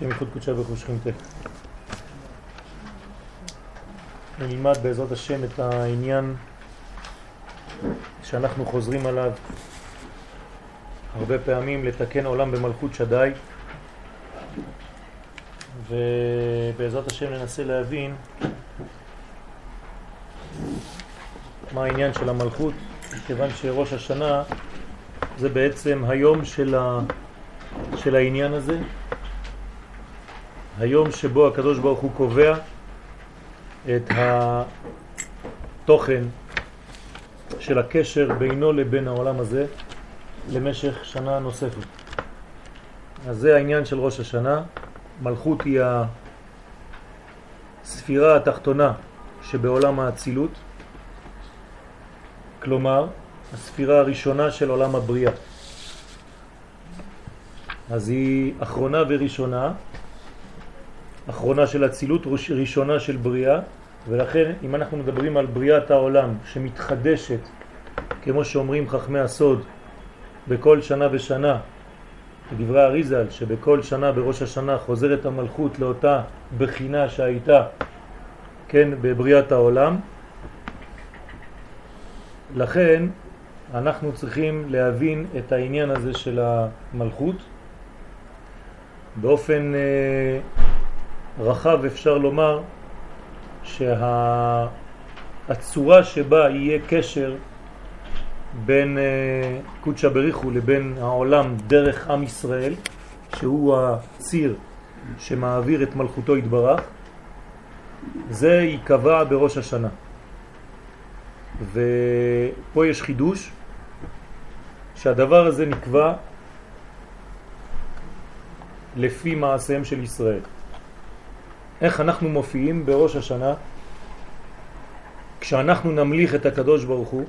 השם ייחוד קודשה ברוך שכינתך. נלמד בעזרת השם את העניין שאנחנו חוזרים עליו הרבה פעמים לתקן עולם במלכות שדי ובעזרת השם ננסה להבין מה העניין של המלכות כיוון שראש השנה זה בעצם היום של, ה... של העניין הזה היום שבו הקדוש ברוך הוא קובע את התוכן של הקשר בינו לבין העולם הזה למשך שנה נוספת. אז זה העניין של ראש השנה. מלכות היא הספירה התחתונה שבעולם האצילות, כלומר הספירה הראשונה של עולם הבריאה. אז היא אחרונה וראשונה, אחרונה של אצילות, ראשונה של בריאה, ולכן אם אנחנו מדברים על בריאת העולם שמתחדשת, כמו שאומרים חכמי הסוד, בכל שנה ושנה, בדברי אריזל, שבכל שנה בראש השנה חוזרת המלכות לאותה בחינה שהייתה, כן, בבריאת העולם, לכן אנחנו צריכים להבין את העניין הזה של המלכות. באופן אה, רחב אפשר לומר שהצורה שבה יהיה קשר בין אה, קודשא בריחו לבין העולם דרך עם ישראל, שהוא הציר שמעביר את מלכותו התברך, זה ייקבע בראש השנה. ופה יש חידוש שהדבר הזה נקבע לפי מעשיהם של ישראל. איך אנחנו מופיעים בראש השנה כשאנחנו נמליך את הקדוש ברוך הוא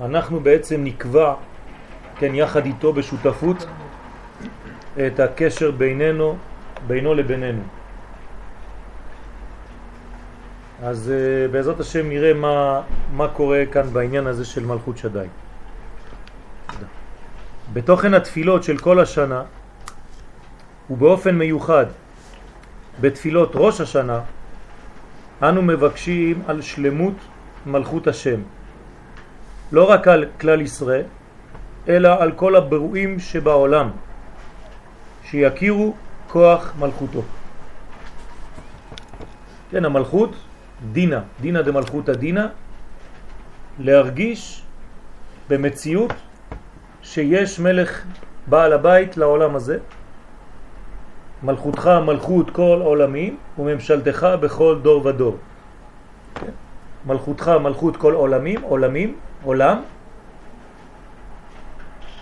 אנחנו בעצם נקבע כן יחד איתו בשותפות את הקשר בינינו בינו לבינינו. אז uh, בעזרת השם נראה מה, מה קורה כאן בעניין הזה של מלכות שדי. בתוכן התפילות של כל השנה ובאופן מיוחד בתפילות ראש השנה אנו מבקשים על שלמות מלכות השם. לא רק על כלל ישראל אלא על כל הברואים שבעולם שיכירו כוח מלכותו. כן, המלכות דינה, דינה דמלכות הדינה. להרגיש במציאות שיש מלך בעל הבית לעולם הזה מלכותך מלכות כל עולמים וממשלתך בכל דור ודור. כן? מלכותך מלכות כל עולמים, עולמים, עולם,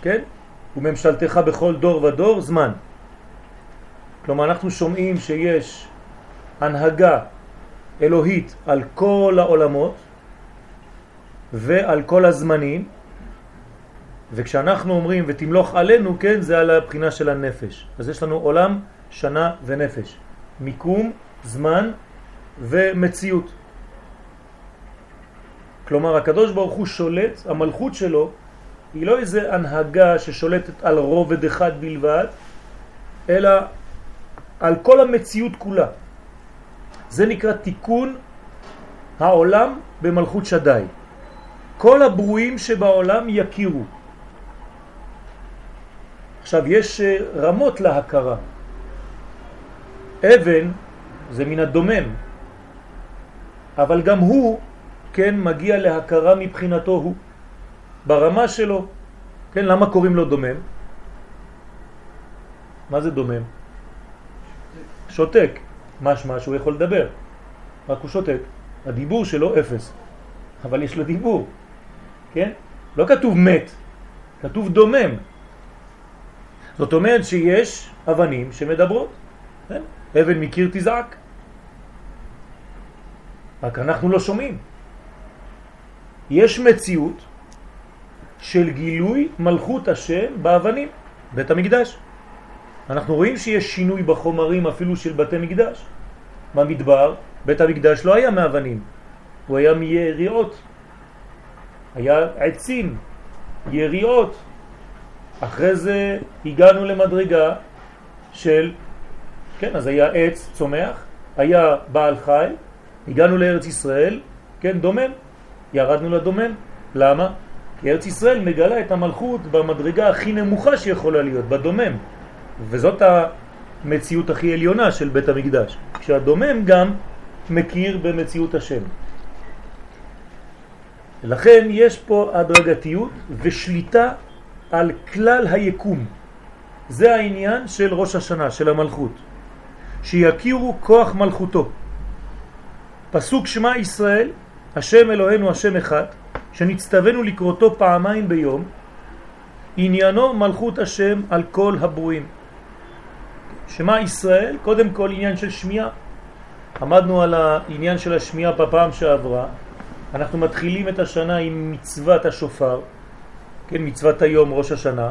כן? וממשלתך בכל דור ודור, זמן. כלומר אנחנו שומעים שיש הנהגה אלוהית על כל העולמות ועל כל הזמנים וכשאנחנו אומרים ותמלוך עלינו, כן, זה על הבחינה של הנפש. אז יש לנו עולם שנה ונפש, מיקום, זמן ומציאות. כלומר הקדוש ברוך הוא שולט, המלכות שלו היא לא איזה הנהגה ששולטת על רובד אחד בלבד, אלא על כל המציאות כולה. זה נקרא תיקון העולם במלכות שדי. כל הברואים שבעולם יכירו. עכשיו יש רמות להכרה. אבן זה מן הדומם, אבל גם הוא, כן, מגיע להכרה מבחינתו הוא, ברמה שלו. כן, למה קוראים לו דומם? מה זה דומם? שותק. משמע שהוא יכול לדבר, רק הוא שותק. הדיבור שלו אפס, אבל יש לו דיבור, כן? לא כתוב מת, כתוב דומם. זאת אומרת שיש אבנים שמדברות, כן? אבן מקיר תזעק. רק אנחנו לא שומעים. יש מציאות של גילוי מלכות השם באבנים, בית המקדש. אנחנו רואים שיש שינוי בחומרים אפילו של בתי מקדש. במדבר, בית המקדש לא היה מאבנים, הוא היה מיריעות. היה עצים, יריעות. אחרי זה הגענו למדרגה של כן, אז היה עץ צומח, היה בעל חי, הגענו לארץ ישראל, כן, דומם, ירדנו לדומם. למה? כי ארץ ישראל מגלה את המלכות במדרגה הכי נמוכה שיכולה להיות, בדומם. וזאת המציאות הכי עליונה של בית המקדש. כשהדומם גם מכיר במציאות השם. לכן יש פה הדרגתיות ושליטה על כלל היקום. זה העניין של ראש השנה, של המלכות. שיכירו כוח מלכותו. פסוק שמע ישראל, השם אלוהינו השם אחד, שנצטווינו לקרותו פעמיים ביום, עניינו מלכות השם על כל הברואים. שמע ישראל, קודם כל עניין של שמיעה. עמדנו על העניין של השמיעה בפעם שעברה, אנחנו מתחילים את השנה עם מצוות השופר, כן, מצוות היום ראש השנה,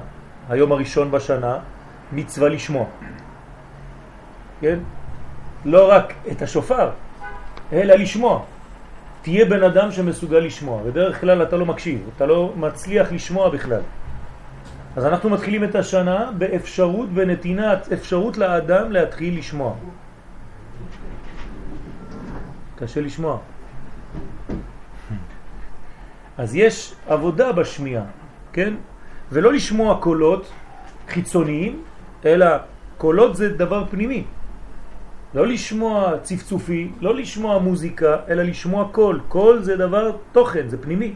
היום הראשון בשנה, מצווה לשמוע. כן? לא רק את השופר, אלא לשמוע. תהיה בן אדם שמסוגל לשמוע, בדרך כלל אתה לא מקשיב, אתה לא מצליח לשמוע בכלל. אז אנחנו מתחילים את השנה באפשרות, בנתינת אפשרות לאדם להתחיל לשמוע. קשה לשמוע. אז יש עבודה בשמיעה, כן? ולא לשמוע קולות חיצוניים, אלא קולות זה דבר פנימי. לא לשמוע צפצופי, לא לשמוע מוזיקה, אלא לשמוע קול. קול זה דבר תוכן, זה פנימי.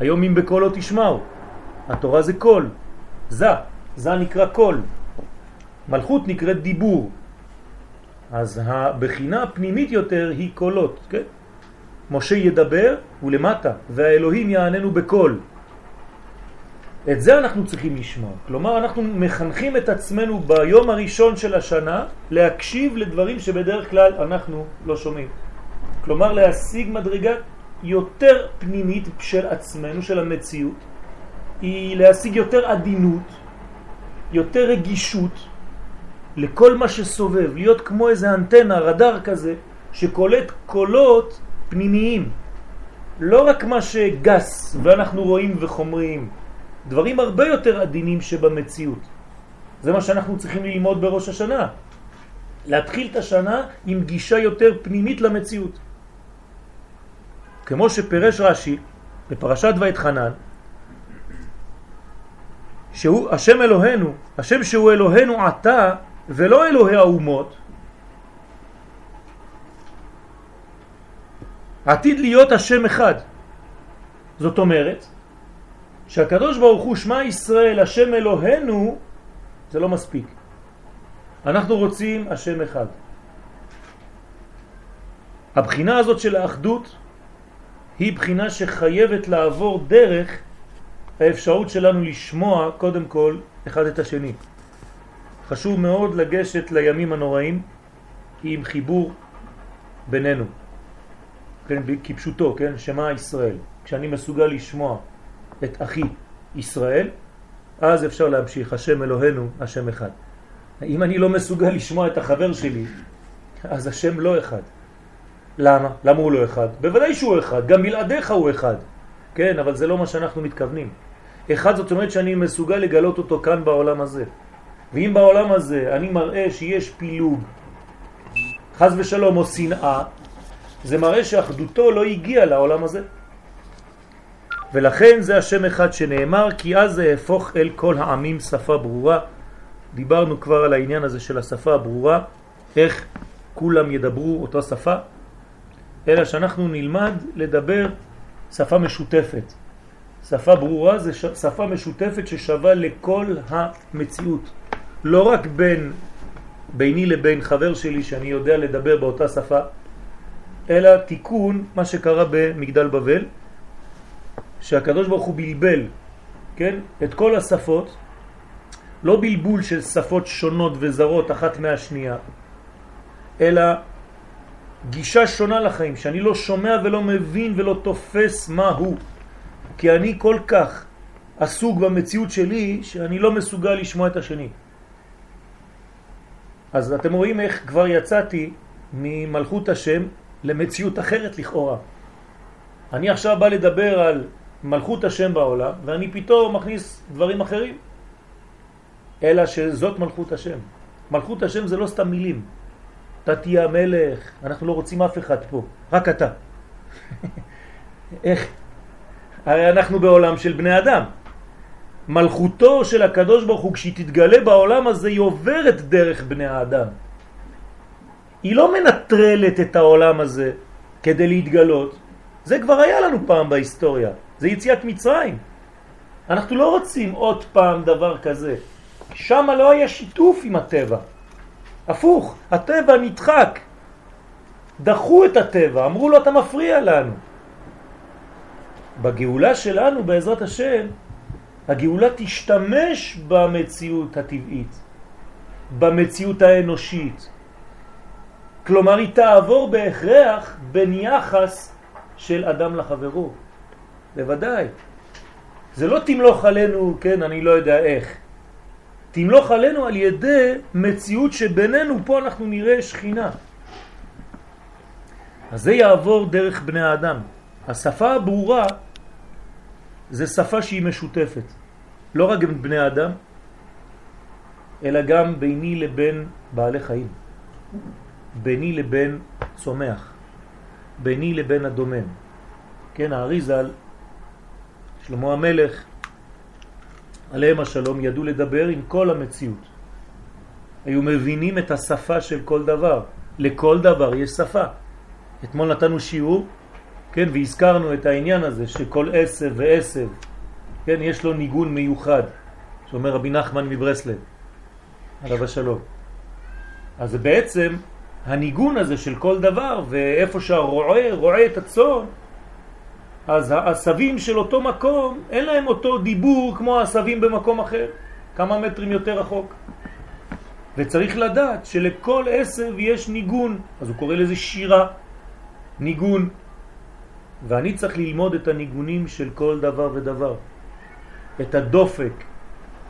היום אם בקול לא תשמעו. התורה זה קול. זה, זה נקרא קול. מלכות נקראת דיבור. אז הבחינה הפנימית יותר היא קולות, כן? משה ידבר ולמטה, והאלוהים יעננו בקול. את זה אנחנו צריכים לשמוע. כלומר, אנחנו מחנכים את עצמנו ביום הראשון של השנה להקשיב לדברים שבדרך כלל אנחנו לא שומעים. כלומר, להשיג מדרגה יותר פנימית של עצמנו, של המציאות, היא להשיג יותר עדינות, יותר רגישות לכל מה שסובב, להיות כמו איזה אנטנה, רדאר כזה, שקולט קולות פנימיים. לא רק מה שגס ואנחנו רואים וחומריים, דברים הרבה יותר עדינים שבמציאות. זה מה שאנחנו צריכים ללמוד בראש השנה. להתחיל את השנה עם גישה יותר פנימית למציאות. כמו שפרש רש"י בפרשת ואת חנן, שהוא השם אלוהינו, השם שהוא אלוהינו עתה ולא אלוהי האומות, עתיד להיות השם אחד. זאת אומרת, שהקדוש ברוך הוא שמע ישראל השם אלוהינו זה לא מספיק. אנחנו רוצים השם אחד. הבחינה הזאת של האחדות היא בחינה שחייבת לעבור דרך האפשרות שלנו לשמוע קודם כל אחד את השני. חשוב מאוד לגשת לימים הנוראים עם חיבור בינינו, כן, כפשוטו, כן, שמה ישראל. כשאני מסוגל לשמוע את אחי ישראל, אז אפשר להמשיך, השם אלוהינו, השם אחד. אם אני לא מסוגל לשמוע את החבר שלי, אז השם לא אחד. למה? למה הוא לא אחד? בוודאי שהוא אחד, גם בלעדיך הוא אחד. כן, אבל זה לא מה שאנחנו מתכוונים. אחד זאת אומרת שאני מסוגל לגלות אותו כאן בעולם הזה. ואם בעולם הזה אני מראה שיש פילוג, חז ושלום או שנאה, זה מראה שאחדותו לא הגיעה לעולם הזה. ולכן זה השם אחד שנאמר, כי אז זה הפוך אל כל העמים שפה ברורה. דיברנו כבר על העניין הזה של השפה הברורה, איך כולם ידברו אותה שפה, אלא שאנחנו נלמד לדבר שפה משותפת. שפה ברורה זה שפה משותפת ששווה לכל המציאות. לא רק בין, ביני לבין חבר שלי שאני יודע לדבר באותה שפה, אלא תיקון מה שקרה במגדל בבל, שהקדוש ברוך הוא בלבל, כן, את כל השפות, לא בלבול של שפות שונות וזרות אחת מהשנייה, אלא גישה שונה לחיים, שאני לא שומע ולא מבין ולא תופס מה הוא, כי אני כל כך עסוק במציאות שלי, שאני לא מסוגל לשמוע את השני. אז אתם רואים איך כבר יצאתי ממלכות השם למציאות אחרת לכאורה. אני עכשיו בא לדבר על מלכות השם בעולם, ואני פתאום מכניס דברים אחרים. אלא שזאת מלכות השם. מלכות השם זה לא סתם מילים. אתה תהיה המלך, אנחנו לא רוצים אף אחד פה, רק אתה. איך? הרי אנחנו בעולם של בני אדם. מלכותו של הקדוש ברוך הוא, כשהיא תתגלה בעולם הזה, היא עוברת דרך בני האדם. היא לא מנטרלת את העולם הזה כדי להתגלות. זה כבר היה לנו פעם בהיסטוריה. זה יציאת מצרים. אנחנו לא רוצים עוד פעם דבר כזה. שם לא היה שיתוף עם הטבע. הפוך, הטבע נדחק. דחו את הטבע, אמרו לו אתה מפריע לנו. בגאולה שלנו בעזרת השם, הגאולה תשתמש במציאות הטבעית, במציאות האנושית. כלומר היא תעבור בהכרח בין יחס של אדם לחברו. בוודאי. זה לא תמלוך עלינו, כן, אני לא יודע איך. תמלוך עלינו על ידי מציאות שבינינו פה אנחנו נראה שכינה. אז זה יעבור דרך בני האדם. השפה הברורה זה שפה שהיא משותפת. לא רק בין בני האדם, אלא גם ביני לבין בעלי חיים. ביני לבין צומח. ביני לבין הדומם. כן, האריזל, שלמה המלך, עליהם השלום, ידעו לדבר עם כל המציאות. היו מבינים את השפה של כל דבר. לכל דבר יש שפה. אתמול נתנו שיעור, כן, והזכרנו את העניין הזה שכל עשב ועשב, כן, יש לו ניגון מיוחד, שאומר רבי נחמן מברסלב, עליו השלום. אז בעצם הניגון הזה של כל דבר, ואיפה שהרועה רועה את הצאן, אז העשבים של אותו מקום, אין להם אותו דיבור כמו העשבים במקום אחר, כמה מטרים יותר רחוק. וצריך לדעת שלכל עשב יש ניגון, אז הוא קורא לזה שירה, ניגון. ואני צריך ללמוד את הניגונים של כל דבר ודבר, את הדופק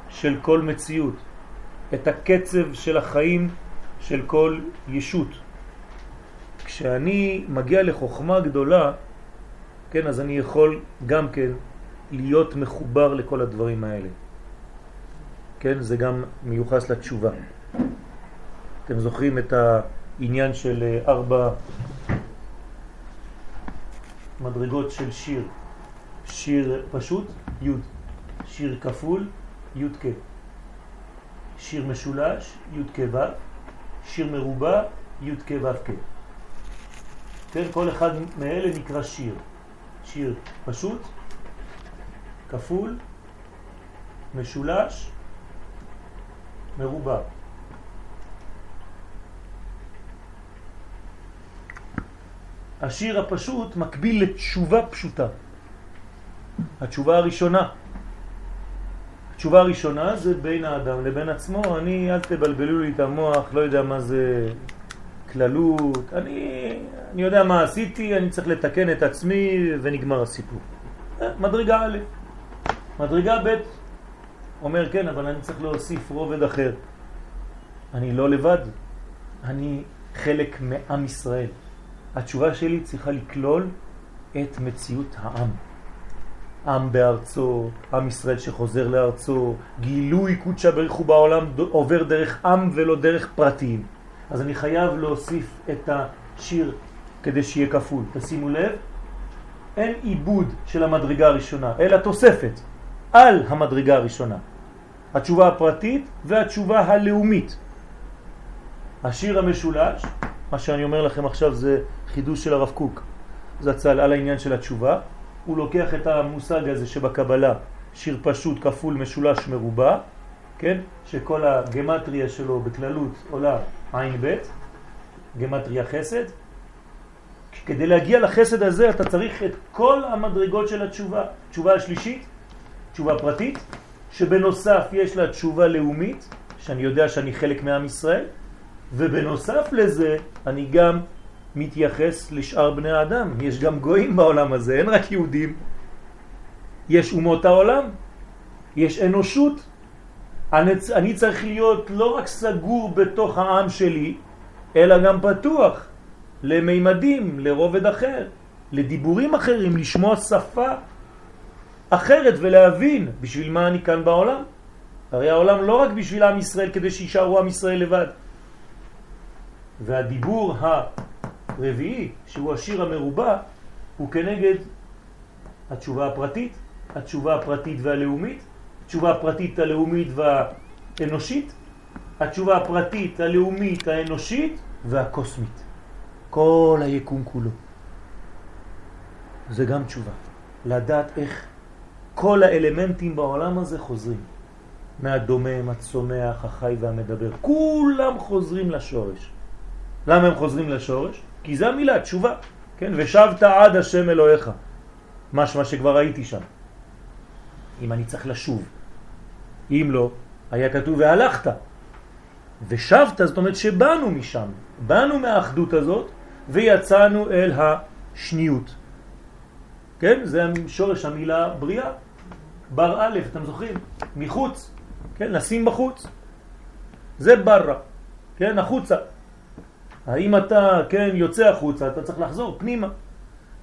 של כל מציאות, את הקצב של החיים של כל ישות. כשאני מגיע לחוכמה גדולה, כן, אז אני יכול גם כן להיות מחובר לכל הדברים האלה. כן, זה גם מיוחס לתשובה. אתם זוכרים את העניין של אה, ארבע מדרגות של שיר. שיר פשוט, י', שיר כפול, י' כ', שיר משולש, י' כ' ו', שיר מרובע, י' כ' ו' כ'. כן, כל אחד מאלה נקרא שיר. שיר פשוט, כפול, משולש, מרובע. השיר הפשוט מקביל לתשובה פשוטה. התשובה הראשונה. התשובה הראשונה זה בין האדם לבין עצמו, אני, אל תבלבלו לי את המוח, לא יודע מה זה כללות, אני, אני יודע מה עשיתי, אני צריך לתקן את עצמי ונגמר הסיפור. אה, מדרגה א', מדרגה ב', אומר כן, אבל אני צריך להוסיף רובד אחר. אני לא לבד, אני חלק מעם ישראל. התשובה שלי צריכה לכלול את מציאות העם. עם בארצו, עם ישראל שחוזר לארצו, גילוי קודשה בריך הוא בעולם עובר דרך עם ולא דרך פרטים. אז אני חייב להוסיף את השיר כדי שיהיה כפול. תשימו לב, אין עיבוד של המדרגה הראשונה, אלא תוספת על המדרגה הראשונה. התשובה הפרטית והתשובה הלאומית. השיר המשולש, מה שאני אומר לכם עכשיו זה חידוש של הרב קוק, זצ"ל על העניין של התשובה. הוא לוקח את המושג הזה שבקבלה שיר פשוט כפול משולש מרובע, כן? שכל הגמטריה שלו בכללות עולה עין ב', גמטריה חסד. כדי להגיע לחסד הזה אתה צריך את כל המדרגות של התשובה. תשובה השלישית, תשובה פרטית, שבנוסף יש לה תשובה לאומית, שאני יודע שאני חלק מעם ישראל, ובנוסף לזה אני גם מתייחס לשאר בני האדם. יש גם גויים בעולם הזה, אין רק יהודים. יש אומות העולם, יש אנושות. אני, אני צריך להיות לא רק סגור בתוך העם שלי, אלא גם פתוח למימדים, לרובד אחר, לדיבורים אחרים, לשמוע שפה אחרת ולהבין בשביל מה אני כאן בעולם. הרי העולם לא רק בשביל עם ישראל כדי שישארו עם ישראל לבד. והדיבור הרביעי, שהוא השיר המרובע, הוא כנגד התשובה הפרטית, התשובה הפרטית והלאומית, התשובה הפרטית הלאומית והאנושית, התשובה הפרטית הלאומית האנושית והקוסמית. כל היקום כולו. זה גם תשובה. לדעת איך כל האלמנטים בעולם הזה חוזרים. מהדומם, הצומח, החי והמדבר. כולם חוזרים לשורש. למה הם חוזרים לשורש? כי זה המילה, תשובה. כן? ושבת עד השם אלוהיך. משמע שכבר הייתי שם. אם אני צריך לשוב. אם לא, היה כתוב והלכת. ושבת, זאת אומרת שבאנו משם. באנו מהאחדות הזאת ויצאנו אל השניות. כן? זה שורש המילה בריאה. בר א', אתם זוכרים? מחוץ, כן? לשים בחוץ. זה ברא, כן? החוצה. האם אתה, כן, יוצא החוצה, אתה צריך לחזור פנימה.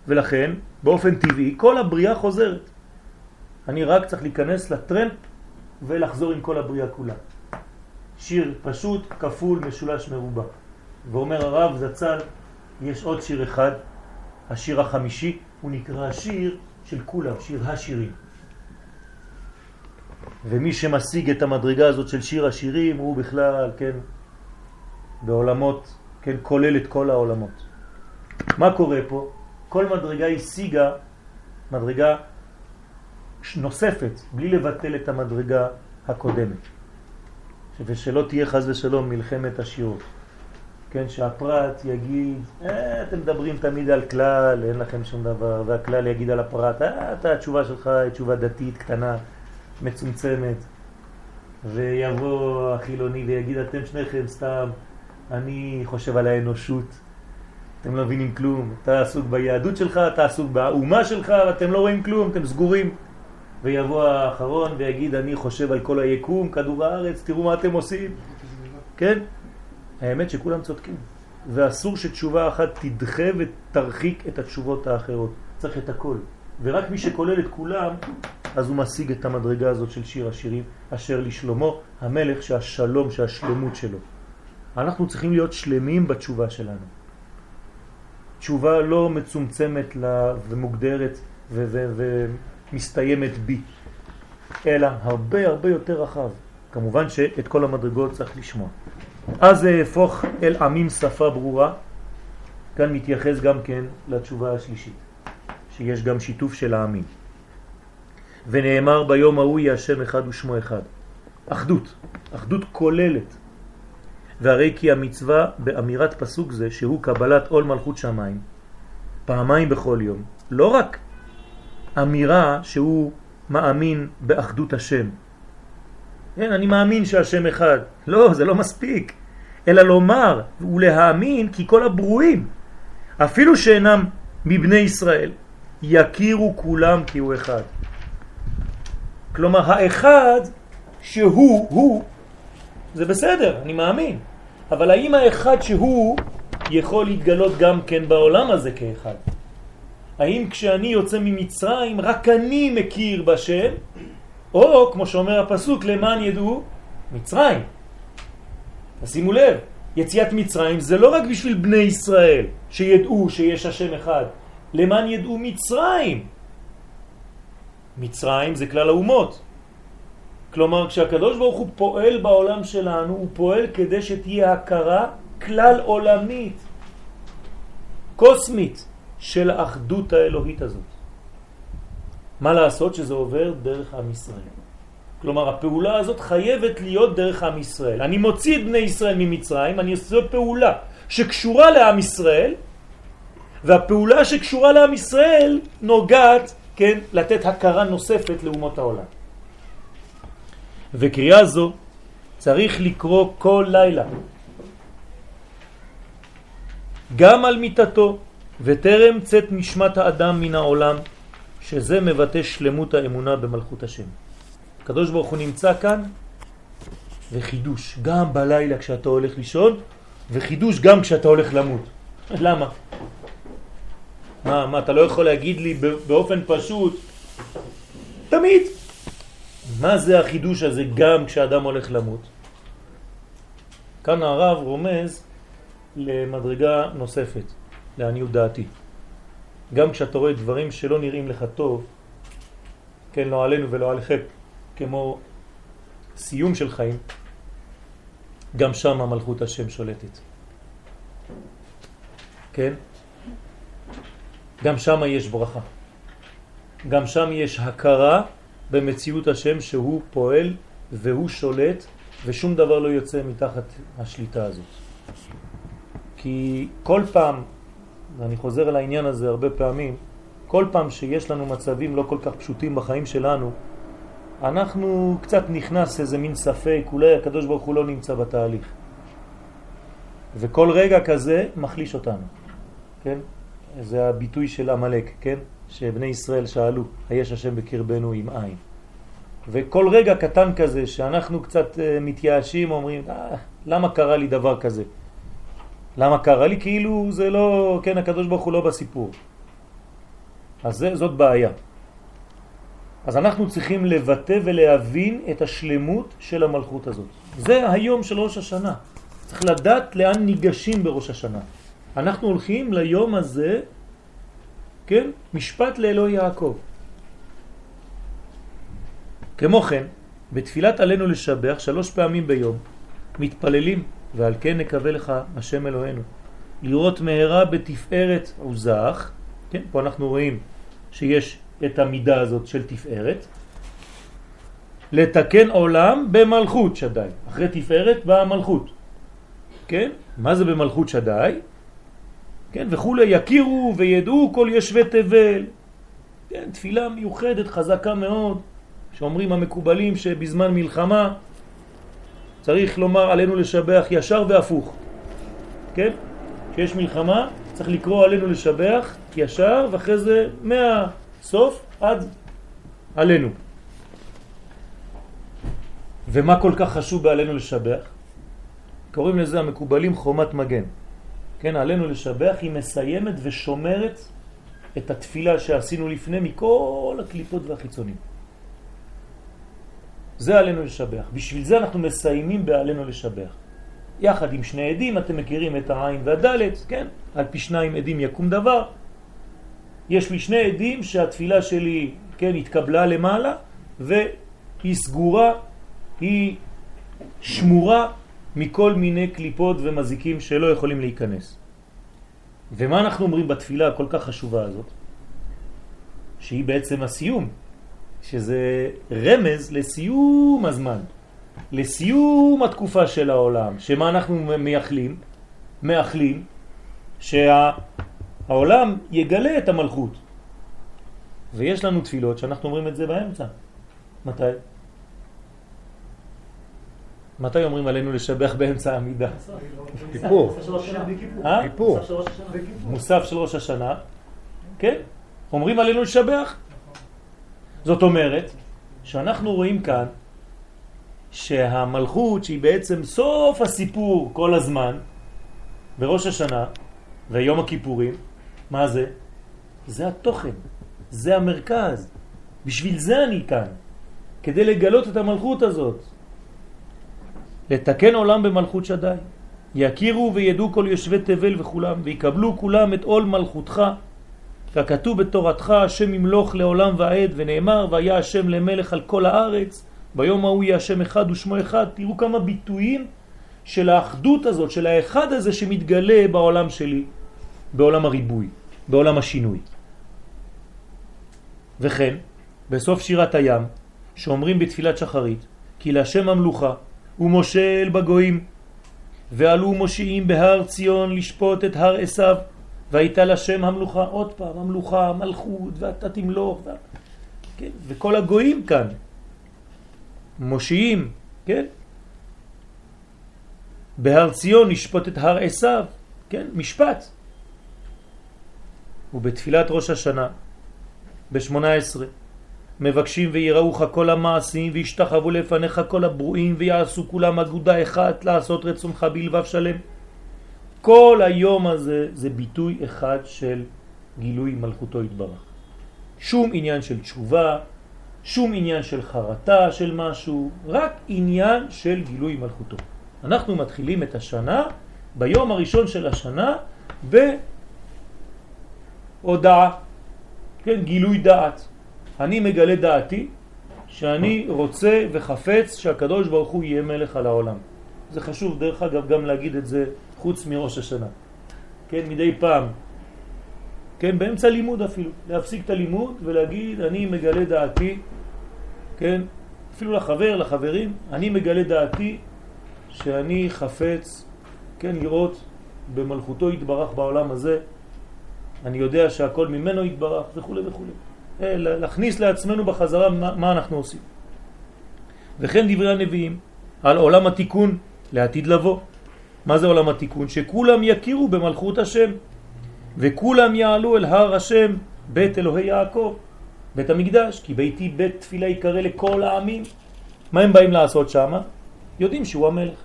ולכן, באופן טבעי, כל הבריאה חוזרת. אני רק צריך להיכנס לטרמפ ולחזור עם כל הבריאה כולה. שיר פשוט, כפול, משולש, מרובע. ואומר הרב זצ"ל, יש עוד שיר אחד, השיר החמישי, הוא נקרא השיר של כולם, שיר השירים. ומי שמשיג את המדרגה הזאת של שיר השירים הוא בכלל, כן, בעולמות, כן, כולל את כל העולמות. מה קורה פה? כל מדרגה השיגה מדרגה נוספת, בלי לבטל את המדרגה הקודמת. ושלא תהיה חז ושלום מלחמת השיעור. כן, שהפרט יגיד, אה, אתם מדברים תמיד על כלל, אין לכם שום דבר, והכלל יגיד על הפרט, אה, אתה, התשובה שלך היא תשובה דתית קטנה, מצומצמת, ויבוא החילוני ויגיד, אתם שניכם סתם, אני חושב על האנושות, אתם לא מבינים כלום, אתה עסוק ביהדות שלך, אתה עסוק באומה שלך, ואתם לא רואים כלום, אתם סגורים. ויבוא האחרון ויגיד, אני חושב על כל היקום, כדור הארץ, תראו מה אתם עושים. כן? האמת שכולם צודקים. ואסור שתשובה אחת תדחה ותרחיק את התשובות האחרות. צריך את הכל. ורק מי שכולל את כולם, אז הוא משיג את המדרגה הזאת של שיר השירים, אשר לשלמה המלך שהשלום, שהשלמות שלו. אנחנו צריכים להיות שלמים בתשובה שלנו. תשובה לא מצומצמת ומוגדרת ומסתיימת בי, אלא הרבה הרבה יותר רחב. כמובן שאת כל המדרגות צריך לשמוע. אז זה הפוך אל עמים שפה ברורה, כאן מתייחס גם כן לתשובה השלישית, שיש גם שיתוף של העמים. ונאמר ביום ההוא יהיה השם אחד ושמו אחד. אחדות, אחדות כוללת. והרי כי המצווה באמירת פסוק זה, שהוא קבלת עול מלכות שמיים, פעמיים בכל יום, לא רק אמירה שהוא מאמין באחדות השם. כן, אני מאמין שהשם אחד. לא, זה לא מספיק. אלא לומר ולהאמין כי כל הברואים, אפילו שאינם מבני ישראל, יכירו כולם כי הוא אחד. כלומר, האחד שהוא, הוא, זה בסדר, אני מאמין. אבל האם האחד שהוא יכול להתגלות גם כן בעולם הזה כאחד? האם כשאני יוצא ממצרים רק אני מכיר בשם, או כמו שאומר הפסוק, למען ידעו מצרים. תשימו לב, יציאת מצרים זה לא רק בשביל בני ישראל שידעו שיש השם אחד, למען ידעו מצרים. מצרים זה כלל האומות. כלומר, כשהקדוש ברוך הוא פועל בעולם שלנו, הוא פועל כדי שתהיה הכרה כלל עולמית, קוסמית, של האחדות האלוהית הזאת. מה לעשות שזה עובר דרך עם ישראל? כלומר, הפעולה הזאת חייבת להיות דרך עם ישראל. אני מוציא את בני ישראל ממצרים, אני עושה פעולה שקשורה לעם ישראל, והפעולה שקשורה לעם ישראל נוגעת, כן, לתת הכרה נוספת לאומות העולם. וקריאה זו צריך לקרוא כל לילה. גם על מיטתו, וטרם צאת נשמת האדם מן העולם, שזה מבטא שלמות האמונה במלכות השם. הקדוש ברוך הוא נמצא כאן, וחידוש, גם בלילה כשאתה הולך לישון, וחידוש גם כשאתה הולך למות. למה? מה, מה, אתה לא יכול להגיד לי באופן פשוט, תמיד. מה זה החידוש הזה גם כשאדם הולך למות? כאן הרב רומז למדרגה נוספת, לעניות דעתי. גם כשאתה רואה דברים שלא נראים לך טוב, כן, לא עלינו ולא עליכם, כמו סיום של חיים, גם שם המלכות השם שולטת. כן? גם שם יש ברכה. גם שם יש הכרה במציאות השם שהוא פועל והוא שולט ושום דבר לא יוצא מתחת השליטה הזאת. כי כל פעם, ואני חוזר על העניין הזה הרבה פעמים, כל פעם שיש לנו מצבים לא כל כך פשוטים בחיים שלנו, אנחנו קצת נכנס איזה מין ספק, אולי הקדוש ברוך הוא לא נמצא בתהליך. וכל רגע כזה מחליש אותנו, כן? זה הביטוי של המלאק, כן? שבני ישראל שאלו, היש השם בקרבנו עם עין. וכל רגע קטן כזה שאנחנו קצת אה, מתייאשים, אומרים, אה, למה קרה לי דבר כזה? למה קרה לי? כאילו זה לא, כן, הקדוש ברוך הוא לא בסיפור. אז זה, זאת בעיה. אז אנחנו צריכים לבטא ולהבין את השלמות של המלכות הזאת. זה היום של ראש השנה. צריך לדעת לאן ניגשים בראש השנה. אנחנו הולכים ליום הזה, כן, משפט לאלוהי יעקב. כמו כן, בתפילת עלינו לשבח שלוש פעמים ביום, מתפללים, ועל כן נקווה לך השם אלוהינו, לראות מהרה בתפארת עוזך, כן, פה אנחנו רואים שיש את המידה הזאת של תפארת, לתקן עולם במלכות שדאי, אחרי תפארת באה מלכות, כן? מה זה במלכות שדאי? כן, וכולי יכירו וידעו כל ישבי תבל, כן, תפילה מיוחדת חזקה מאוד, שאומרים המקובלים שבזמן מלחמה צריך לומר עלינו לשבח ישר והפוך, כן? כשיש מלחמה צריך לקרוא עלינו לשבח ישר ואחרי זה מהסוף עד עלינו. ומה כל כך חשוב בעלינו לשבח? קוראים לזה המקובלים חומת מגן. כן, עלינו לשבח היא מסיימת ושומרת את התפילה שעשינו לפני מכל הקליפות והחיצונים. זה עלינו לשבח. בשביל זה אנחנו מסיימים בעלינו לשבח. יחד עם שני עדים, אתם מכירים את העין והדלת, כן? על פי שניים עדים יקום דבר. יש לי שני עדים שהתפילה שלי, כן, התקבלה למעלה, והיא סגורה, היא שמורה מכל מיני קליפות ומזיקים שלא יכולים להיכנס. ומה אנחנו אומרים בתפילה הכל כך חשובה הזאת? שהיא בעצם הסיום, שזה רמז לסיום הזמן, לסיום התקופה של העולם, שמה אנחנו מייחלים? מאחלים שהעולם יגלה את המלכות. ויש לנו תפילות שאנחנו אומרים את זה באמצע. מתי? מתי אומרים עלינו לשבח באמצע העמידה? כיפור. כיפור. מוסף של ראש השנה. כן? אומרים עלינו לשבח. זאת אומרת שאנחנו רואים כאן שהמלכות שהיא בעצם סוף הסיפור כל הזמן בראש השנה ויום הכיפורים, מה זה? זה התוכן, זה המרכז. בשביל זה אני כאן, כדי לגלות את המלכות הזאת. לתקן עולם במלכות שדי. יכירו וידעו כל יושבי תבל וכולם, ויקבלו כולם את עול מלכותך ככתוב בתורתך השם ימלוך לעולם ועד ונאמר והיה השם למלך על כל הארץ ביום ההוא יהיה השם אחד ושמו אחד תראו כמה ביטויים של האחדות הזאת של האחד הזה שמתגלה בעולם שלי בעולם הריבוי בעולם השינוי. וכן בסוף שירת הים שאומרים בתפילת שחרית כי להשם המלוכה ומושל בגויים ועלו מושיעים בהר ציון לשפוט את הר עשיו והייתה לשם המלוכה, עוד פעם, המלוכה, המלכות, ואתה תמלוך, ו... כן? וכל הגויים כאן, מושיעים, כן? בהר ציון נשפוט את הר עשיו, כן? משפט. ובתפילת ראש השנה, ב-18, מבקשים ויראוך כל המעשים וישתחוו לפניך כל הברואים ויעשו כולם אגודה אחת לעשות רצונך בלבב שלם. כל היום הזה זה ביטוי אחד של גילוי מלכותו התברך. שום עניין של תשובה, שום עניין של חרטה של משהו, רק עניין של גילוי מלכותו. אנחנו מתחילים את השנה ביום הראשון של השנה בהודעה, כן, גילוי דעת. אני מגלה דעתי שאני רוצה וחפץ שהקדוש ברוך הוא יהיה מלך על העולם. זה חשוב דרך אגב גם להגיד את זה חוץ מראש השנה. כן, מדי פעם, כן, באמצע לימוד אפילו, להפסיק את הלימוד ולהגיד אני מגלה דעתי, כן, אפילו לחבר, לחברים, אני מגלה דעתי שאני חפץ, כן, לראות במלכותו יתברך בעולם הזה, אני יודע שהכל ממנו יתברך וכו' וכו'. אה, להכניס לעצמנו בחזרה מה, מה אנחנו עושים. וכן דברי הנביאים על עולם התיקון לעתיד לבוא. מה זה עולם התיקון? שכולם יכירו במלכות השם וכולם יעלו אל הר השם בית אלוהי יעקב, בית המקדש, כי ביתי בית תפילה יקרא לכל העמים. מה הם באים לעשות שם? יודעים שהוא המלך.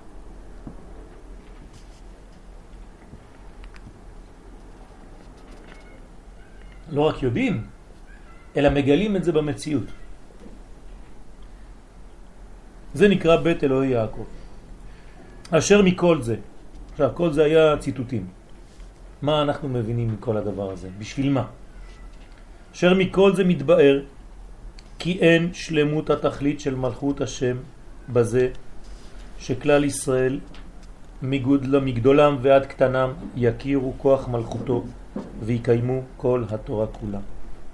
לא רק יודעים, אלא מגלים את זה במציאות. זה נקרא בית אלוהי יעקב. אשר מכל זה, עכשיו כל זה היה ציטוטים. מה אנחנו מבינים מכל הדבר הזה? בשביל מה? אשר מכל זה מתבאר כי אין שלמות התכלית של מלכות השם בזה שכלל ישראל מגדולם ועד קטנם יכירו כוח מלכותו ויקיימו כל התורה כולה.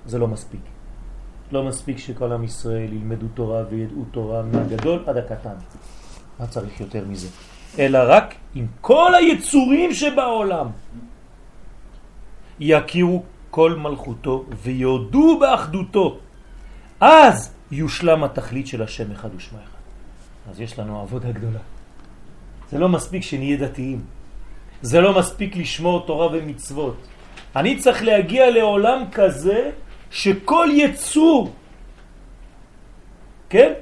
זה לא מספיק. לא מספיק שכל עם ישראל ילמדו תורה וידעו תורה מהגדול עד הקטן. מה צריך יותר מזה? אלא רק עם כל היצורים שבעולם יכירו כל מלכותו ויודו באחדותו. אז יושלם התכלית של השם אחד ושמה אחד. אז יש לנו עבודה גדולה. זה לא מספיק שנהיה דתיים. זה לא מספיק לשמור תורה ומצוות. אני צריך להגיע לעולם כזה שכל יצור, כן,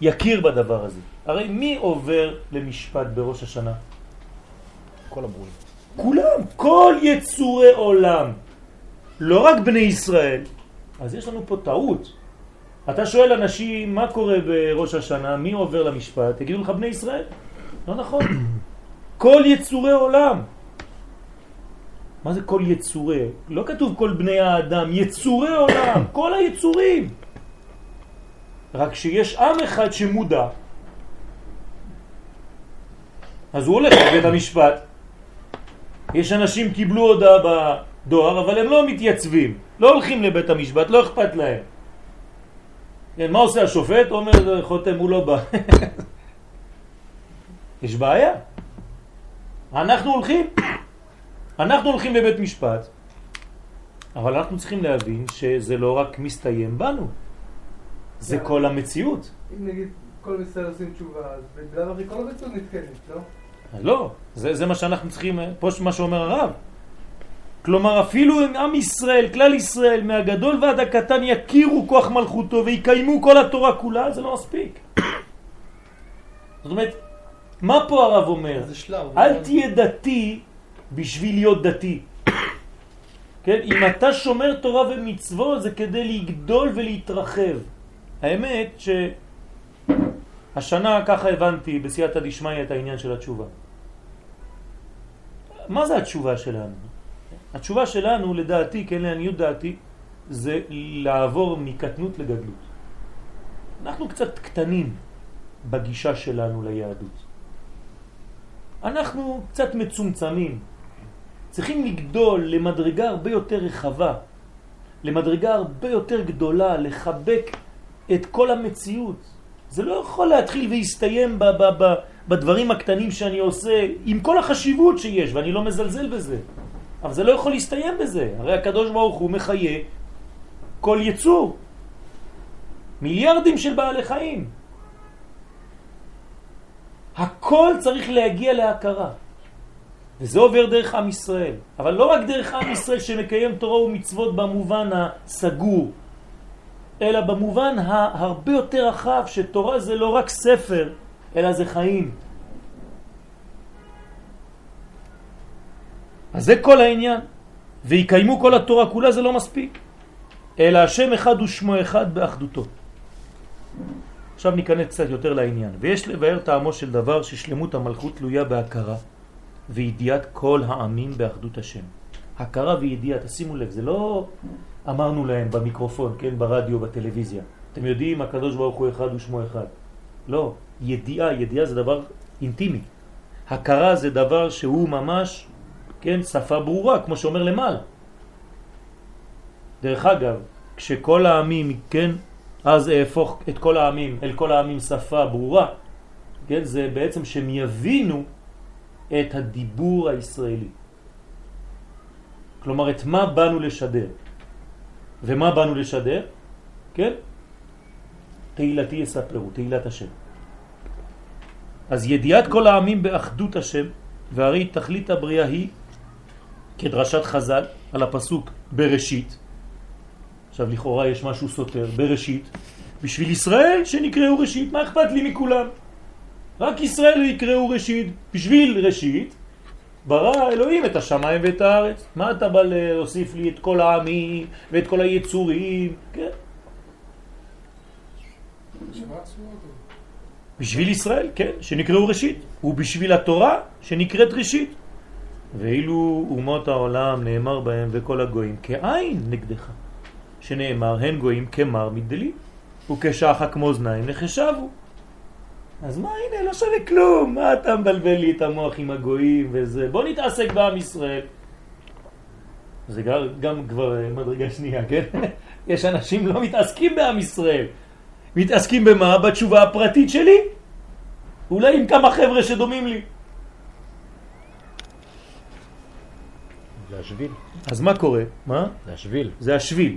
יכיר בדבר הזה. הרי מי עובר למשפט בראש השנה? כל הברואים. כולם, כל יצורי עולם. לא רק בני ישראל. אז יש לנו פה טעות. אתה שואל אנשים מה קורה בראש השנה, מי עובר למשפט, תגידו לך בני ישראל. לא נכון. כל יצורי עולם. מה זה כל יצורי? לא כתוב כל בני האדם, יצורי עולם, כל היצורים. רק שיש עם אחד שמודע, אז הוא הולך לבית המשפט. יש אנשים קיבלו הודעה בדואר, אבל הם לא מתייצבים, לא הולכים לבית המשפט, לא אכפת להם. כן, מה עושה השופט? אומר חותם, הוא לא בא. יש בעיה. אנחנו הולכים. אנחנו הולכים לבית משפט, אבל אנחנו צריכים להבין שזה לא רק מסתיים בנו, זה כל המציאות. אם נגיד כל ישראל עושים תשובה, אז בגלל הרי כל המציאות נתקנת, לא? לא, זה, זה מה שאנחנו צריכים, פה מה שאומר הרב. כלומר אפילו אם עם ישראל, כלל ישראל, מהגדול ועד הקטן יכירו כוח מלכותו ויקיימו כל התורה כולה, זה לא מספיק. זאת אומרת, מה פה הרב אומר? אל תהיה דתי בשביל להיות דתי. כן? אם אתה שומר תורה ומצוות זה כדי לגדול ולהתרחב. האמת שהשנה ככה הבנתי בסייעתא דשמיא את העניין של התשובה. מה זה התשובה שלנו? התשובה שלנו לדעתי, כן לעניות דעתי, זה לעבור מקטנות לגדלות. אנחנו קצת קטנים בגישה שלנו ליהדות. אנחנו קצת מצומצמים, צריכים לגדול למדרגה הרבה יותר רחבה, למדרגה הרבה יותר גדולה, לחבק את כל המציאות. זה לא יכול להתחיל ב- בדברים הקטנים שאני עושה, עם כל החשיבות שיש, ואני לא מזלזל בזה. אבל זה לא יכול להסתיים בזה. הרי הקדוש ברוך הוא מחיה כל יצור. מיליארדים של בעלי חיים. הכל צריך להגיע להכרה. וזה עובר דרך עם ישראל. אבל לא רק דרך עם ישראל שמקיים תורה ומצוות במובן הסגור, אלא במובן הרבה יותר רחב, שתורה זה לא רק ספר, אלא זה חיים. אז זה כל העניין. ויקיימו כל התורה כולה זה לא מספיק. אלא השם אחד ושמו אחד באחדותו. עכשיו ניכנס קצת יותר לעניין. ויש לבאר טעמו של דבר ששלמות המלכות תלויה בהכרה וידיעת כל העמים באחדות השם. הכרה וידיעה, תשימו לב, זה לא אמרנו להם במיקרופון, כן, ברדיו, בטלוויזיה. אתם יודעים, הקדוש ברוך הוא אחד ושמו אחד. לא, ידיעה, ידיעה זה דבר אינטימי. הכרה זה דבר שהוא ממש, כן, שפה ברורה, כמו שאומר למעל. דרך אגב, כשכל העמים, כן, אז אהפוך את כל העמים, אל כל העמים שפה ברורה, כן, זה בעצם שהם יבינו את הדיבור הישראלי. כלומר, את מה באנו לשדר. ומה באנו לשדר? כן? תהילתי יספרו, תהילת השם. אז ידיעת כל העמים באחדות השם, והרי תכלית הבריאה היא, כדרשת חז"ל, על הפסוק בראשית, עכשיו לכאורה יש משהו סותר, בראשית, בשביל ישראל שנקראו ראשית, מה אכפת לי מכולם? רק ישראל יקראו ראשית, בשביל ראשית ברא אלוהים את השמיים ואת הארץ. מה אתה בא להוסיף לי את כל העמים ואת כל היצורים? כן. בשביל ישראל, כן, שנקראו ראשית, ובשביל התורה שנקראת ראשית. ואילו אומות העולם נאמר בהם וכל הגויים כעין נגדך, שנאמר הן גויים כמר מדלי, וכשחק מאזניים נחשבו. אז מה, הנה, לא שווה כלום, מה אתה מבלבל לי את המוח עם הגויים וזה, בוא נתעסק בעם ישראל. זה גם, גם כבר מדרגה שנייה, כן? יש אנשים לא מתעסקים בעם ישראל, מתעסקים במה? בתשובה הפרטית שלי, אולי עם כמה חבר'ה שדומים לי. זה השביל. אז מה קורה? מה? זה השביל. זה השביל.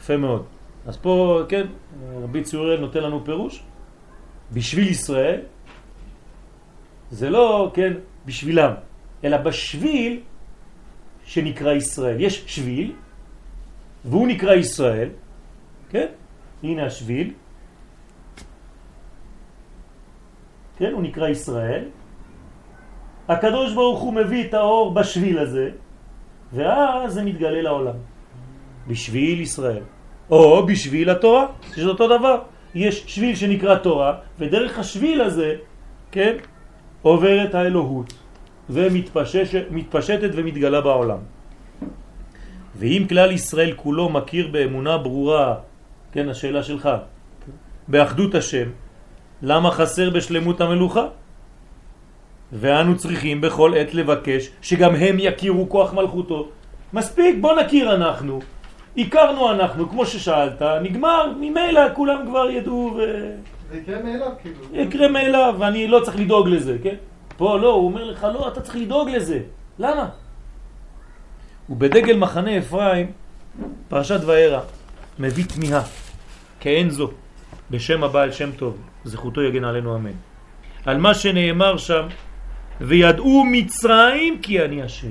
יפה מאוד. אז פה, כן, רבי צוריאל נותן לנו פירוש. בשביל ישראל, זה לא, כן, בשבילם, אלא בשביל שנקרא ישראל. יש שביל, והוא נקרא ישראל, כן? הנה השביל. כן, הוא נקרא ישראל. הקדוש ברוך הוא מביא את האור בשביל הזה, ואז זה מתגלה לעולם. בשביל ישראל. או בשביל התורה, שזה אותו דבר. יש שביל שנקרא תורה, ודרך השביל הזה, כן, עוברת האלוהות, ומתפשטת ומתגלה בעולם. ואם כלל ישראל כולו מכיר באמונה ברורה, כן, השאלה שלך, באחדות השם, למה חסר בשלמות המלוכה? ואנו צריכים בכל עת לבקש שגם הם יכירו כוח מלכותו. מספיק, בוא נכיר אנחנו, הכרנו אנחנו, כמו ששאלת, נגמר, ממילא כולם כבר ידעו ו... זה יקרה מאליו, כאילו. יקרה מאליו, ואני לא צריך לדאוג לזה, כן? פה לא, הוא אומר לך, לא, אתה צריך לדאוג לזה. למה? ובדגל מחנה אפרים, פרשת וערה, מביא תמיהה, כאין זו, בשם הבעל שם טוב, זכותו יגן עלינו אמן. על מה שנאמר שם, וידעו מצרים כי אני השם.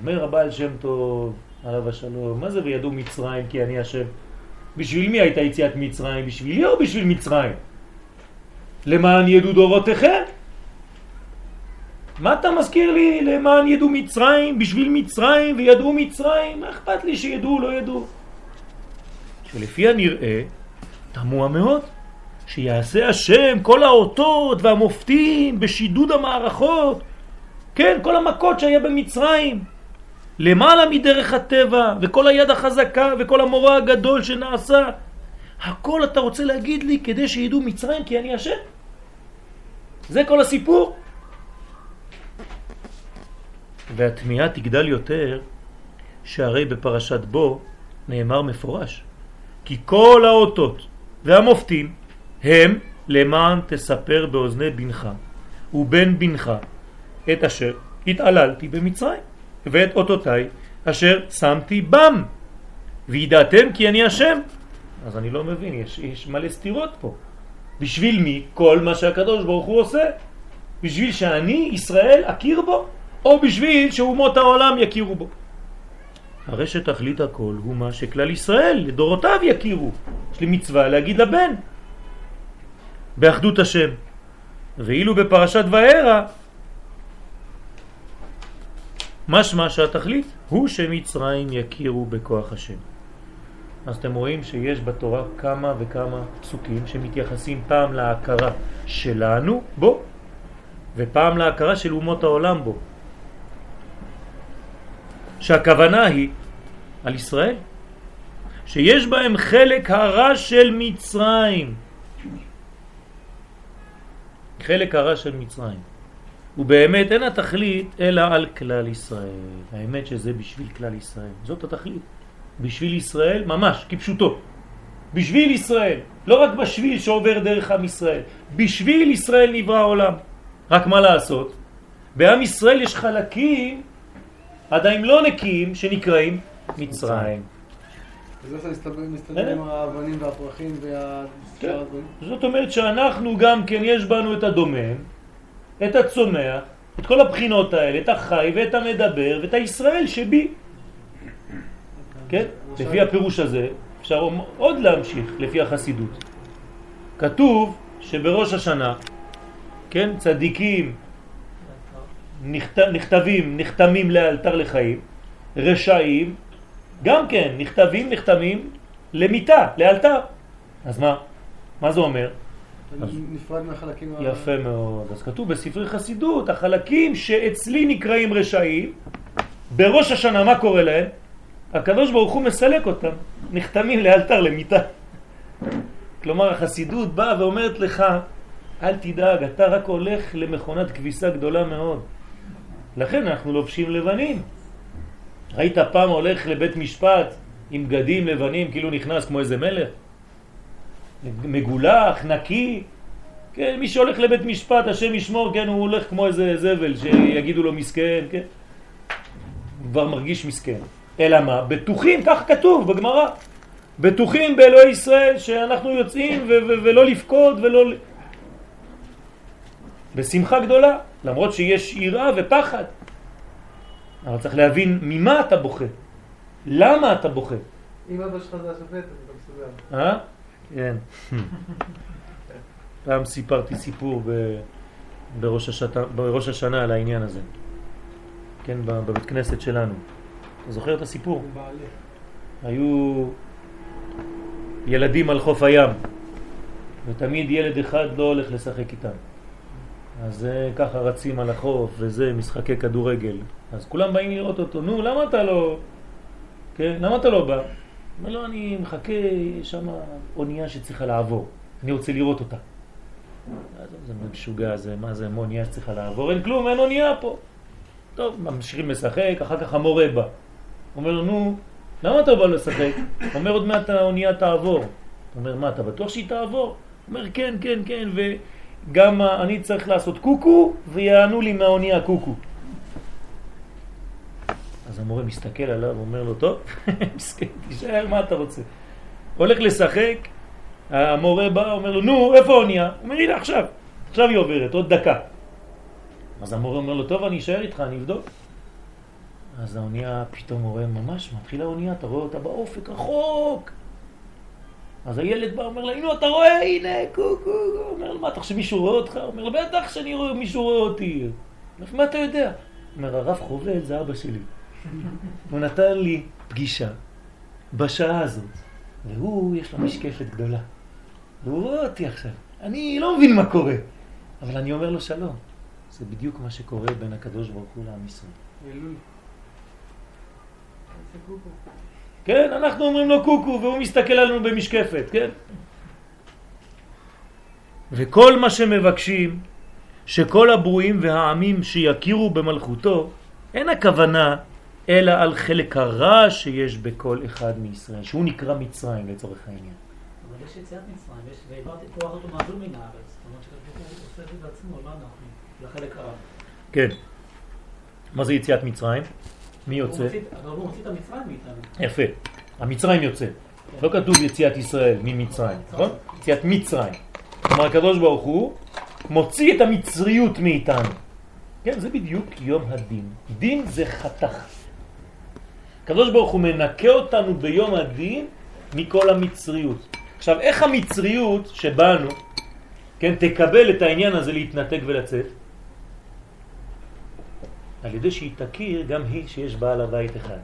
אומר הבעל שם טוב, עליו השלום, מה זה וידעו מצרים כי אני השם? בשביל מי הייתה יציאת מצרים? בשבילי או בשביל מצרים? למען ידעו דורותיכם? מה אתה מזכיר לי? למען ידעו מצרים, בשביל מצרים וידעו מצרים? מה אכפת לי שידעו לא ידעו? שלפי הנראה, תמוה מאוד, שיעשה השם כל האותות והמופתים בשידוד המערכות, כן, כל המכות שהיה במצרים, למעלה מדרך הטבע, וכל היד החזקה, וכל המורה הגדול שנעשה. הכל אתה רוצה להגיד לי כדי שידעו מצרים כי אני השם? זה כל הסיפור. והתמיהה תגדל יותר, שהרי בפרשת בו נאמר מפורש, כי כל האותות והמופתים הם למען תספר באוזני בנך ובן בנך את אשר התעללתי במצרים. ואת אותותיי אשר שמתי בם וידעתם כי אני השם אז אני לא מבין, יש, יש מלא סתירות פה בשביל מי כל מה שהקדוש ברוך הוא עושה? בשביל שאני, ישראל, אכיר בו? או בשביל שאומות העולם יכירו בו? הרי שתכלית הכל הוא מה שכלל ישראל לדורותיו יכירו יש לי מצווה להגיד לבן באחדות השם ואילו בפרשת וערה משמע שהתכלית הוא שמצרים יכירו בכוח השם. אז אתם רואים שיש בתורה כמה וכמה פסוקים שמתייחסים פעם להכרה שלנו בו ופעם להכרה של אומות העולם בו. שהכוונה היא על ישראל, שיש בהם חלק הרע של מצרים. חלק הרע של מצרים. ובאמת אין התכלית אלא על כלל ישראל. האמת שזה בשביל כלל ישראל. זאת התכלית. בשביל ישראל ממש, כפשוטו. בשביל ישראל, לא רק בשביל שעובר דרך עם ישראל. בשביל ישראל נברא העולם. רק מה לעשות? בעם ישראל יש חלקים עדיין לא נקיים שנקראים מצרים. אז איך מסתדר עם האבנים והפרחים וה... כן. זאת אומרת שאנחנו גם כן יש בנו את הדומם, את הצומח, את כל הבחינות האלה, את החי ואת המדבר ואת הישראל שבי. כן? לפי הפירוש הזה אפשר עוד להמשיך לפי החסידות. כתוב שבראש השנה, כן, צדיקים נכת, נכתבים, נחתמים לאלתר לחיים, רשעים, גם כן, נכתבים, נחתמים למיטה, לאלתר. אז מה? מה זה אומר? נפרד מהחלקים... יפה מאוד. אז כתוב בספרי חסידות, החלקים שאצלי נקראים רשעים, בראש השנה מה קורה להם? הקדוש ברוך הוא מסלק אותם, נחתמים לאלתר למיטה. כלומר החסידות באה ואומרת לך, אל תדאג, אתה רק הולך למכונת כביסה גדולה מאוד. לכן אנחנו לובשים לבנים. ראית פעם הולך לבית משפט עם בגדים לבנים כאילו נכנס כמו איזה מלך? מגולח, נקי. כן, מי שהולך לבית משפט, השם ישמור, כן, הוא הולך כמו איזה זבל שיגידו לו מסכן, כן? כבר מרגיש מסכן. אלא מה? בטוחים, כך כתוב בגמרא. בטוחים באלוהי ישראל שאנחנו יוצאים ולא לפקוד ולא... בשמחה גדולה, למרות שיש יראה ופחד. אבל צריך להבין ממה אתה בוכה, למה אתה בוכה. אם אבא שלך זה השופט, אתה מסוגל. אה? כן. פעם סיפרתי סיפור ב... בראש, השת... בראש השנה על העניין הזה. כן, בבית כנסת שלנו. אתה זוכר את הסיפור? היו ילדים על חוף הים, ותמיד ילד אחד לא הולך לשחק איתם. אז ככה רצים על החוף, וזה משחקי כדורגל. אז כולם באים לראות אותו, נו, למה אתה לא... כן, למה אתה לא בא? אומר לו, אני מחכה, שם אונייה שצריכה לעבור, אני רוצה לראות אותה. זה משוגע, זה, מה זה אונייה שצריכה לעבור? אין כלום, אין אונייה פה. טוב, ממשיכים לשחק, אחר כך המורה בא. אומר לו, נו, למה אתה בא לשחק? אומר, עוד מעט האונייה תעבור. אומר, מה, אתה בטוח שהיא תעבור? אומר, כן, כן, כן, וגם אני צריך לעשות קוקו, ויענו לי מהאונייה קוקו. אז המורה מסתכל עליו, אומר לו, טוב, מסכן, תישאר, מה אתה רוצה? הולך לשחק, המורה בא, אומר לו, נו, איפה האונייה? הוא אומר, הנה עכשיו, עכשיו היא עוברת, עוד דקה. אז המורה אומר לו, טוב, אני אשאר איתך, אני אבדוק. אז האונייה פתאום רואה ממש, מתחילה האונייה, אתה רואה אותה באופק רחוק. אז הילד בא, אומר לה, הנה אתה רואה, הנה, קוקו, אומר לו, מה, אתה חושב מישהו רואה אותך? אומר לו, בטח שאני רואה, מישהו רואה אותי. מה אתה יודע? אומר, הרב חובל זה אבא שלי. הוא נתן לי פגישה בשעה הזאת, והוא, יש לו משקפת גדולה. והוא רואה אותי עכשיו. אני לא מבין מה קורה, אבל אני אומר לו שלום. זה בדיוק מה שקורה בין הקדוש ברוך הוא לעם ישראל. כן, אנחנו אומרים לו קוקו והוא מסתכל עלינו במשקפת, כן? וכל מה שמבקשים שכל הברואים והעמים שיכירו במלכותו, אין הכוונה אלא על חלק הרע שיש בכל אחד מישראל, שהוא נקרא מצרים לצורך העניין. אבל יש יציאת מצרים, והעברתי כוח אותו מעביר מן הארץ. זאת אומרת שקדוש עושה את זה בעצמו, לא אנחנו, לחלק הרע. כן. מה זה יציאת מצרים? מי יוצא? אבל הוא מוציא את המצרים מאיתנו. יפה. המצרים יוצא. לא כתוב יציאת ישראל ממצרים, נכון? יציאת מצרים. כלומר הקדוש ברוך הוא מוציא את המצריות מאיתנו. כן, זה בדיוק יום הדין. דין זה חתך. הקדוש ברוך הוא מנקה אותנו ביום הדין מכל המצריות. עכשיו, איך המצריות שבאנו, כן, תקבל את העניין הזה להתנתק ולצאת? על ידי שהיא תכיר גם היא שיש בעל הבית אחד.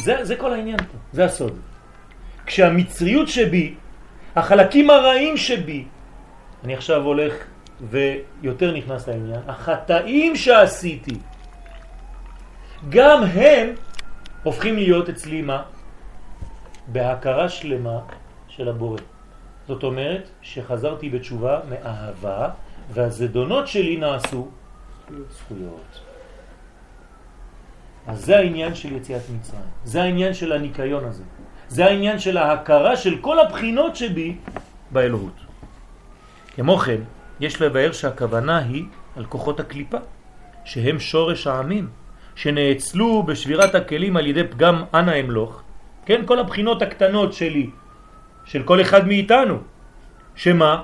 זה, זה כל העניין פה, זה הסוד. כשהמצריות שבי, החלקים הרעים שבי, אני עכשיו הולך ויותר נכנס לעניין, החטאים שעשיתי, גם הם הופכים להיות אצלי מה? בהכרה שלמה של הבורא. זאת אומרת שחזרתי בתשובה מאהבה והזדונות שלי נעשו זכויות. אז זה העניין של יציאת מצרים, זה העניין של הניקיון הזה, זה העניין של ההכרה של כל הבחינות שבי באלוהות. כמו כן, יש לבאר שהכוונה היא על כוחות הקליפה, שהם שורש העמים, שנאצלו בשבירת הכלים על ידי פגם אנא אמלוך, כן, כל הבחינות הקטנות שלי, של כל אחד מאיתנו, שמה?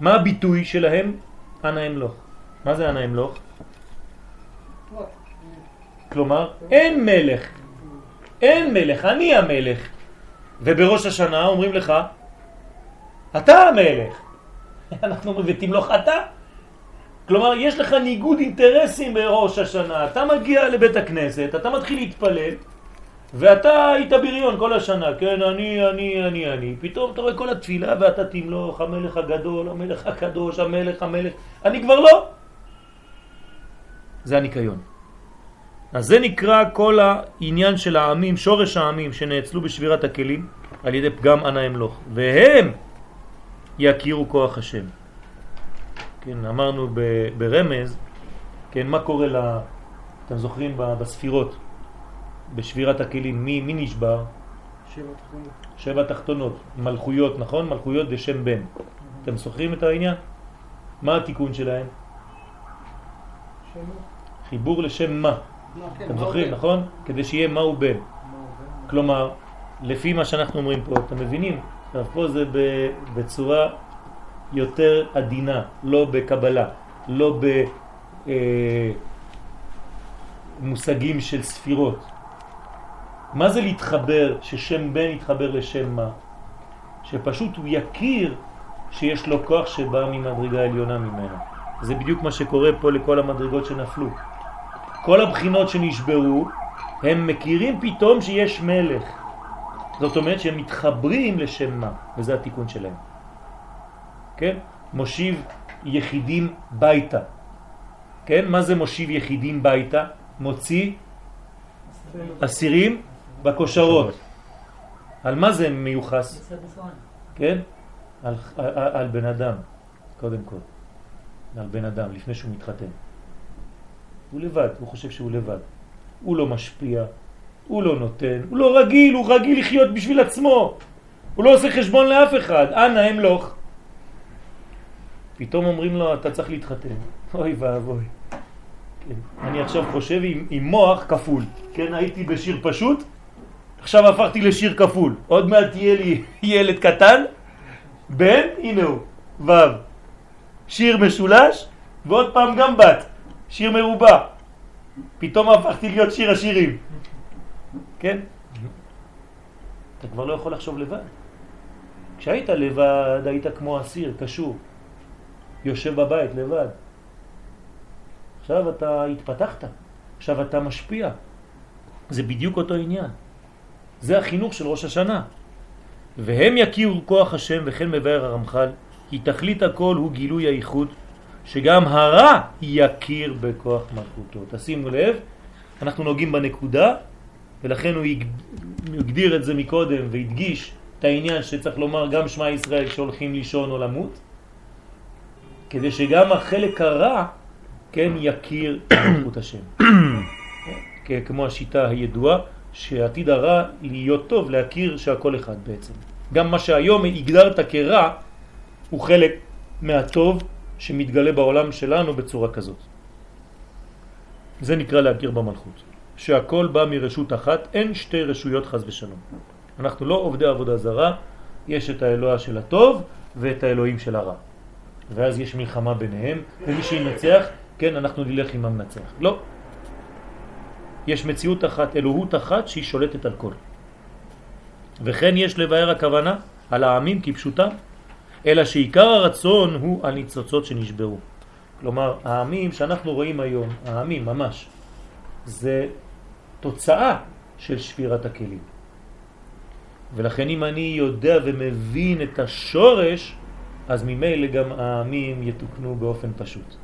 מה הביטוי שלהם? אנא אמלוך. מה זה אנא אמלוך? כלומר, אין מלך, אין מלך, אני המלך. ובראש השנה אומרים לך, אתה המלך. אנחנו אומרים, ותמלוך אתה? כלומר, יש לך ניגוד אינטרסים בראש השנה. אתה מגיע לבית הכנסת, אתה מתחיל להתפלל, ואתה היית בריון כל השנה, כן, אני, אני, אני, אני. פתאום אתה רואה כל התפילה ואתה תמלוך, המלך הגדול, המלך הקדוש, המלך, המלך. אני כבר לא. זה הניקיון. אז זה נקרא כל העניין של העמים, שורש העמים שנאצלו בשבירת הכלים על ידי פגם אנא אמלוך, והם יכירו כוח השם. כן, אמרנו ברמז, כן, מה קורה ל... אתם זוכרים בספירות, בשבירת הכלים, מי, מי נשבר? שבע תחתונות. שבע תחתונות, מלכויות, נכון? מלכויות בשם בן. אתם זוכרים את העניין? מה התיקון שלהם? שבע. חיבור לשם מה. אתם זוכרים, נכון? כדי שיהיה מהו בן. כלומר, לפי מה שאנחנו אומרים פה, אתם מבינים? עכשיו פה זה ב- בצורה יותר עדינה, לא בקבלה, לא במושגים של ספירות. מה זה להתחבר, ששם בן יתחבר לשם מה? שפשוט הוא יכיר שיש לו כוח שבא ממדרגה עליונה ממנו. זה בדיוק מה שקורה פה לכל המדרגות שנפלו. כל הבחינות שנשברו, הם מכירים פתאום שיש מלך. זאת אומרת שהם מתחברים לשם מה, וזה התיקון שלהם. כן? מושיב יחידים ביתה. כן? מה זה מושיב יחידים ביתה? מוציא אסירים בקושרות. על מה זה מיוחס? כן? על, על, על בן אדם, קודם כל. על בן אדם, לפני שהוא מתחתן. הוא לבד, הוא חושב שהוא לבד. הוא לא משפיע, הוא לא נותן, הוא לא רגיל, הוא רגיל לחיות בשביל עצמו. הוא לא עושה חשבון לאף אחד. אנא אמלוך. פתאום אומרים לו, אתה צריך להתחתן. אוי ואבוי. כן. אני עכשיו חושב עם, עם מוח כפול. כן, הייתי בשיר פשוט, עכשיו הפכתי לשיר כפול. עוד מעט תהיה לי ילד קטן, בן, הנה הוא, ו'. שיר משולש, ועוד פעם גם בת, שיר מרובע. פתאום הפכתי להיות שיר השירים. כן? אתה כבר לא יכול לחשוב לבד. כשהיית לבד, היית כמו אסיר, קשור. יושב בבית לבד. עכשיו אתה התפתחת, עכשיו אתה משפיע. זה בדיוק אותו עניין. זה החינוך של ראש השנה. והם יכירו כוח השם וכן מבאר הרמח"ל, כי תכלית הכל הוא גילוי הייחוד, שגם הרע יכיר בכוח מלכותו. תשימו לב, אנחנו נוגעים בנקודה, ולכן הוא הגדיר את זה מקודם והדגיש את העניין שצריך לומר גם שמע ישראל כשהולכים לישון או למות, כדי שגם החלק הרע, כן, יכיר מלכות השם. כן, כמו השיטה הידועה, שעתיד הרע להיות טוב, להכיר שהכל אחד בעצם. גם מה שהיום הגדרת כרע, הוא חלק מהטוב שמתגלה בעולם שלנו בצורה כזאת. זה נקרא להכיר במלכות. שהכל בא מרשות אחת, אין שתי רשויות חז ושלום. אנחנו לא עובדי עבודה זרה, יש את האלוה של הטוב ואת האלוהים של הרע. ואז יש מלחמה ביניהם, ומי שינצח, כן, אנחנו נלך עם המנצח. לא. יש מציאות אחת, אלוהות אחת שהיא שולטת על כל. וכן יש לבאר הכוונה על העמים כפשוטם, אלא שעיקר הרצון הוא על ניצוצות שנשברו. כלומר, העמים שאנחנו רואים היום, העמים ממש, זה תוצאה של שבירת הכלים. ולכן אם אני יודע ומבין את השורש, אז ממילא גם העמים יתוקנו באופן פשוט.